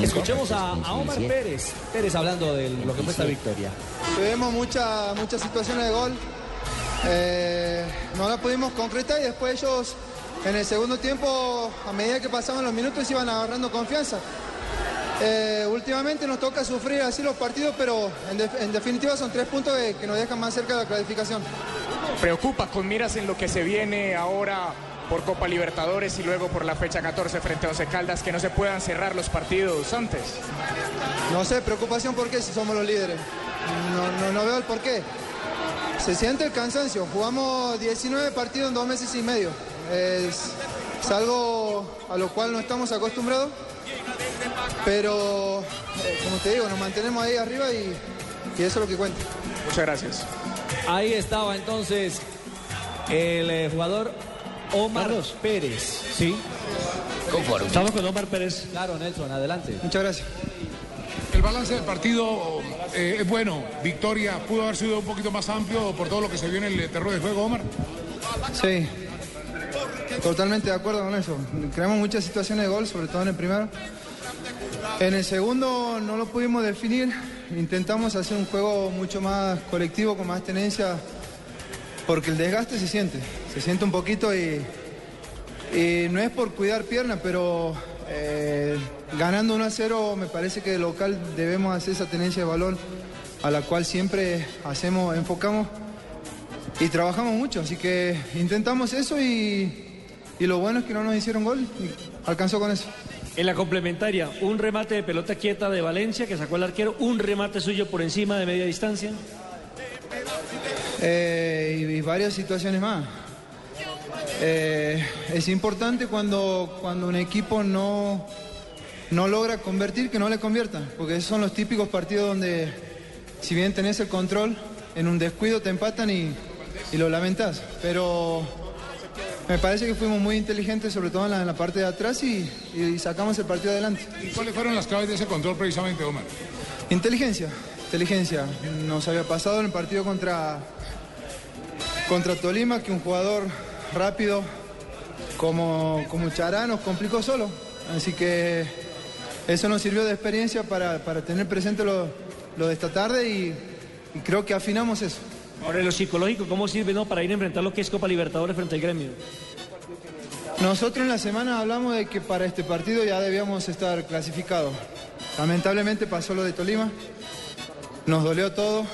Escuchemos a, a Omar Pérez. Pérez hablando de lo que fue esta victoria. Tuvimos muchas muchas situaciones de gol. Eh, no la pudimos concretar y después ellos en el segundo tiempo, a medida que pasaban los minutos, iban agarrando confianza. Eh, últimamente nos toca sufrir así los partidos, pero en definitiva son tres puntos que, que nos dejan más cerca de la clasificación. preocupa con miras en lo que se viene ahora por Copa Libertadores y luego por la fecha 14 frente a Once Caldas, que no se puedan cerrar los partidos antes. No sé, preocupación por qué si somos los líderes. No, no, no veo el por qué. Se siente el cansancio. Jugamos 19 partidos en dos meses y medio. Es, es algo a lo cual no estamos acostumbrados. Pero, eh, como te digo, nos mantenemos ahí arriba y, y eso es lo que cuenta. Muchas gracias. Ahí estaba entonces el eh, jugador Omar Pérez. Sí. Estamos con Omar Pérez. Claro, Nelson, adelante. Muchas gracias. El balance del partido eh, es bueno. Victoria pudo haber sido un poquito más amplio por todo lo que se vio en el terreno de juego, Omar. Sí, totalmente de acuerdo con eso. Creamos muchas situaciones de gol, sobre todo en el primero. En el segundo no lo pudimos definir. Intentamos hacer un juego mucho más colectivo, con más tenencia, porque el desgaste se siente. Se siente un poquito y, y no es por cuidar piernas, pero eh, ganando 1 a 0 me parece que de local debemos hacer esa tenencia de balón a la cual siempre hacemos, enfocamos y trabajamos mucho, así que intentamos eso y, y lo bueno es que no nos hicieron gol y alcanzó con eso. En la complementaria, un remate de pelota quieta de Valencia que sacó el arquero, un remate suyo por encima de media distancia. Eh, y, y varias situaciones más. Eh, es importante cuando, cuando un equipo no, no logra convertir, que no le convierta, porque esos son los típicos partidos donde si bien tenés el control, en un descuido te empatan y, y lo lamentas. Pero me parece que fuimos muy inteligentes, sobre todo en la, en la parte de atrás, y, y sacamos el partido adelante. ¿Y cuáles fueron las claves de ese control precisamente, Omar? Inteligencia, inteligencia. Nos había pasado en el partido contra, contra Tolima que un jugador rápido como, como Chará nos complicó solo. Así que eso nos sirvió de experiencia para, para tener presente lo, lo de esta tarde y, y creo que afinamos eso. Ahora, lo psicológico, ¿cómo sirve no, para ir a enfrentar lo que es Copa Libertadores frente al gremio? Nosotros en la semana hablamos de que para este partido ya debíamos estar clasificados. Lamentablemente pasó lo de Tolima, nos dolió todo,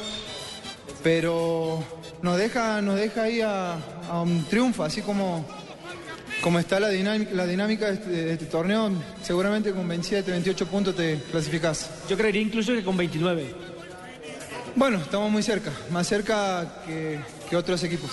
pero nos deja, nos deja ahí a, a un triunfo, así como, como está la dinámica, la dinámica de, este, de este torneo, seguramente con 27, 28 puntos te clasificás. Yo creería incluso que con 29. Bueno, estamos muy cerca, más cerca que, que otros equipos.